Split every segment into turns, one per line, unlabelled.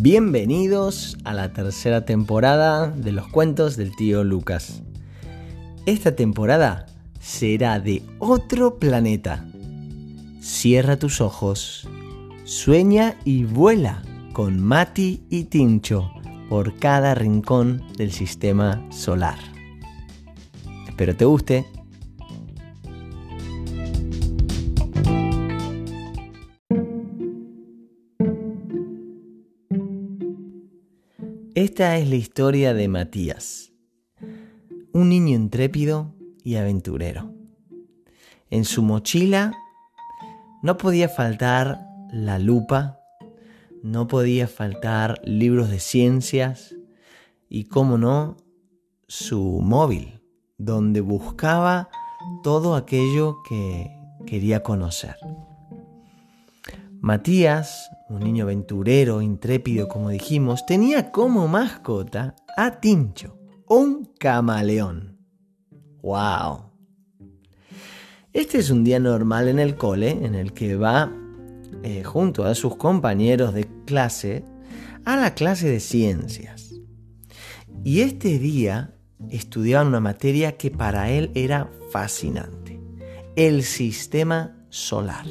Bienvenidos a la tercera temporada de los cuentos del tío Lucas. Esta temporada será de otro planeta. Cierra tus ojos, sueña y vuela con Mati y Tincho por cada rincón del sistema solar. Espero te guste. Esta es la historia de Matías, un niño intrépido y aventurero. En su mochila no podía faltar la lupa, no podía faltar libros de ciencias y, cómo no, su móvil, donde buscaba todo aquello que quería conocer. Matías, un niño aventurero, intrépido, como dijimos, tenía como mascota a Tincho, un camaleón. ¡Wow! Este es un día normal en el cole en el que va eh, junto a sus compañeros de clase a la clase de ciencias. Y este día estudiaban una materia que para él era fascinante, el sistema solar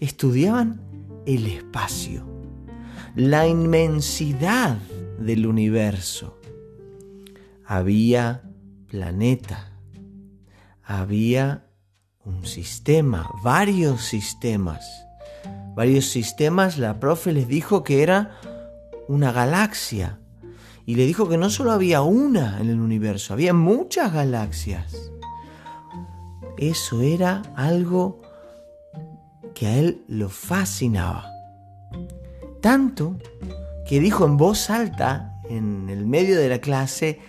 estudiaban el espacio, la inmensidad del universo. Había planeta, había un sistema, varios sistemas. Varios sistemas, la profe les dijo que era una galaxia. Y le dijo que no solo había una en el universo, había muchas galaxias. Eso era algo que a él lo fascinaba. Tanto que dijo en voz alta, en el medio de la clase,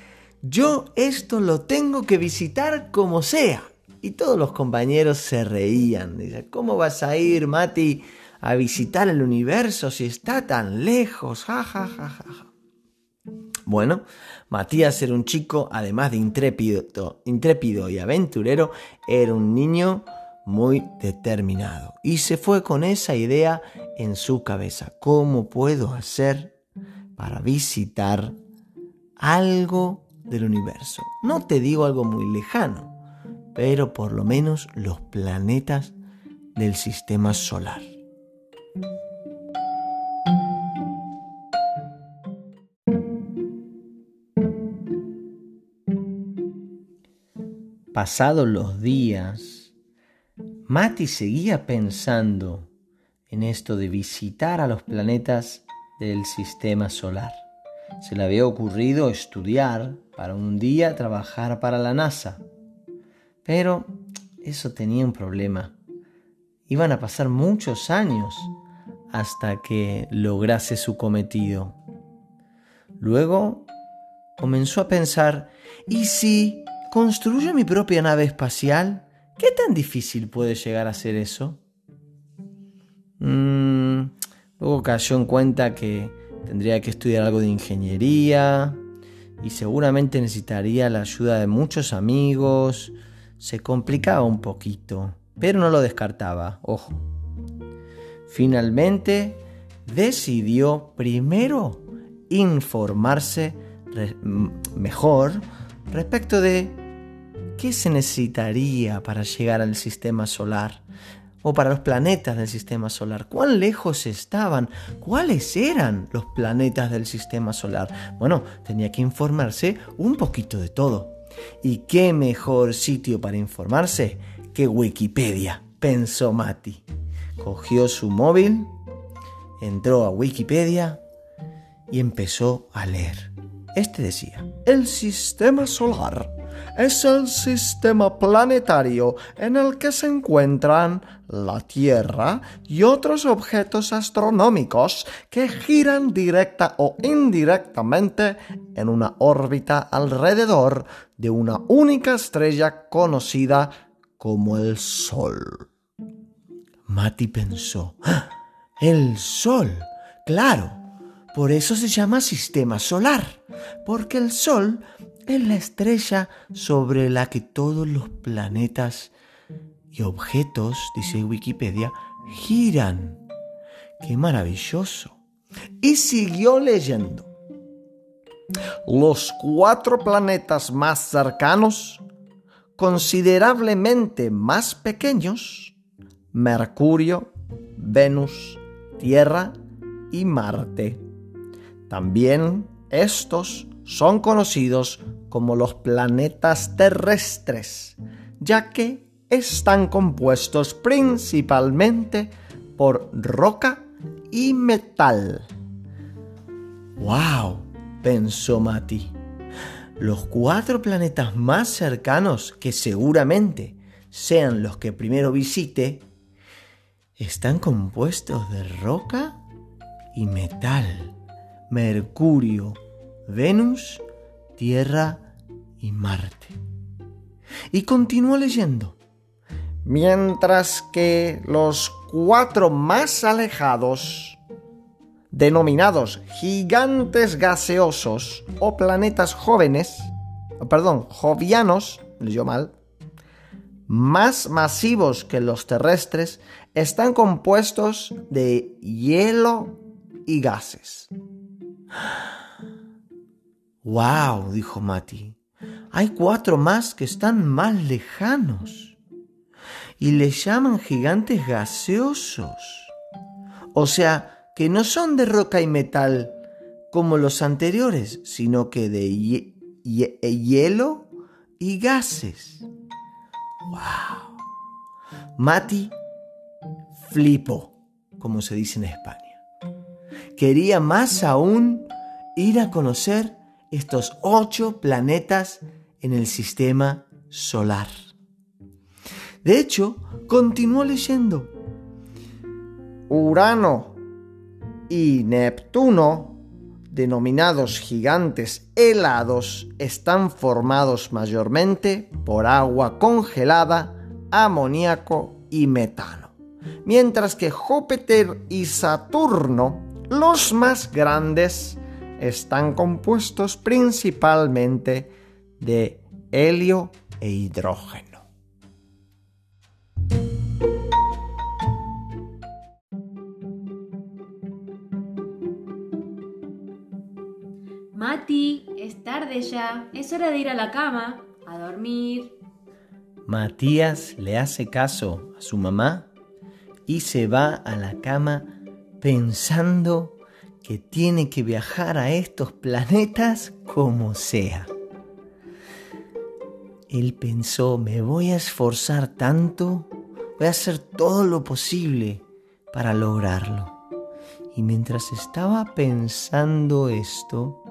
yo esto lo tengo que visitar como sea. Y todos los compañeros se reían. Dice, ¿cómo vas a ir, Mati, a visitar el universo si está tan lejos? Ja, ja, ja, ja. Bueno, Matías era un chico, además de intrépido, intrépido y aventurero, era un niño muy determinado y se fue con esa idea en su cabeza. ¿Cómo puedo hacer para visitar algo del universo? No te digo algo muy lejano, pero por lo menos los planetas del sistema solar. Pasados los días, Mati seguía pensando en esto de visitar a los planetas del sistema solar. Se le había ocurrido estudiar para un día trabajar para la NASA. Pero eso tenía un problema. Iban a pasar muchos años hasta que lograse su cometido. Luego comenzó a pensar, ¿y si construyo mi propia nave espacial? ¿Qué tan difícil puede llegar a ser eso? Mm, luego cayó en cuenta que tendría que estudiar algo de ingeniería y seguramente necesitaría la ayuda de muchos amigos. Se complicaba un poquito, pero no lo descartaba, ojo. Finalmente decidió primero informarse mejor respecto de ¿Qué se necesitaría para llegar al sistema solar? O para los planetas del sistema solar. ¿Cuán lejos estaban? ¿Cuáles eran los planetas del sistema solar? Bueno, tenía que informarse un poquito de todo. ¿Y qué mejor sitio para informarse que Wikipedia? Pensó Mati. Cogió su móvil, entró a Wikipedia y empezó a leer. Este decía, el sistema solar es el sistema planetario en el que se encuentran la Tierra y otros objetos astronómicos que giran directa o indirectamente en una órbita alrededor de una única estrella conocida como el Sol. Mati pensó, ¡Ah! el Sol, claro, por eso se llama sistema solar, porque el Sol es la estrella sobre la que todos los planetas y objetos, dice Wikipedia, giran. ¡Qué maravilloso! Y siguió leyendo. Los cuatro planetas más cercanos, considerablemente más pequeños, Mercurio, Venus, Tierra y Marte. También estos son conocidos como los planetas terrestres, ya que están compuestos principalmente por roca y metal. ¡Wow! pensó Mati. Los cuatro planetas más cercanos, que seguramente sean los que primero visite, están compuestos de roca y metal. Mercurio, Venus, Tierra y Marte. Y continuó leyendo. Mientras que los cuatro más alejados, denominados gigantes gaseosos o planetas jóvenes, perdón, jovianos, leyó mal, más masivos que los terrestres, están compuestos de hielo y gases. ¡Wow! dijo Mati. Hay cuatro más que están más lejanos. Y le llaman gigantes gaseosos. O sea, que no son de roca y metal como los anteriores, sino que de hielo y gases. ¡Wow! Mati flipó, como se dice en España. Quería más aún ir a conocer estos ocho planetas en el sistema solar. De hecho, continuó leyendo. Urano y Neptuno, denominados gigantes helados, están formados mayormente por agua congelada, amoníaco y metano. Mientras que Júpiter y Saturno, los más grandes, están compuestos principalmente de helio e hidrógeno.
Mati, es tarde ya, es hora de ir a la cama, a dormir.
Matías le hace caso a su mamá y se va a la cama pensando que tiene que viajar a estos planetas como sea. Él pensó, me voy a esforzar tanto, voy a hacer todo lo posible para lograrlo. Y mientras estaba pensando esto,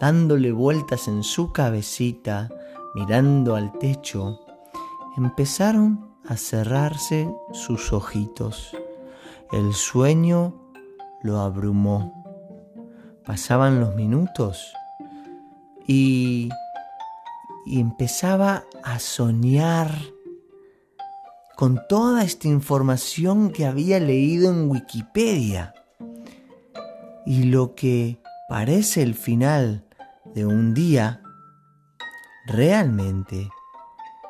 dándole vueltas en su cabecita, mirando al techo, empezaron a cerrarse sus ojitos. El sueño lo abrumó pasaban los minutos y, empezaba a soñar con toda esta información que había leído en Wikipedia. Y lo que parece el final de un día, realmente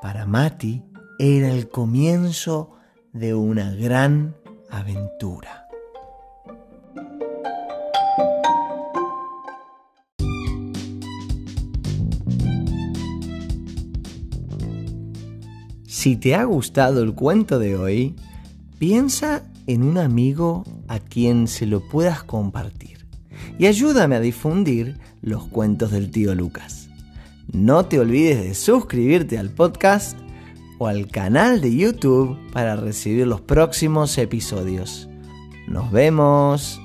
para Mati era el comienzo de una gran aventura. Si te ha gustado el cuento de hoy, piensa en un amigo a quien se lo puedas compartir y ayúdame a difundir los cuentos del tío Lucas. No te olvides de suscribirte al podcast o al canal de YouTube para recibir los próximos episodios. Nos vemos.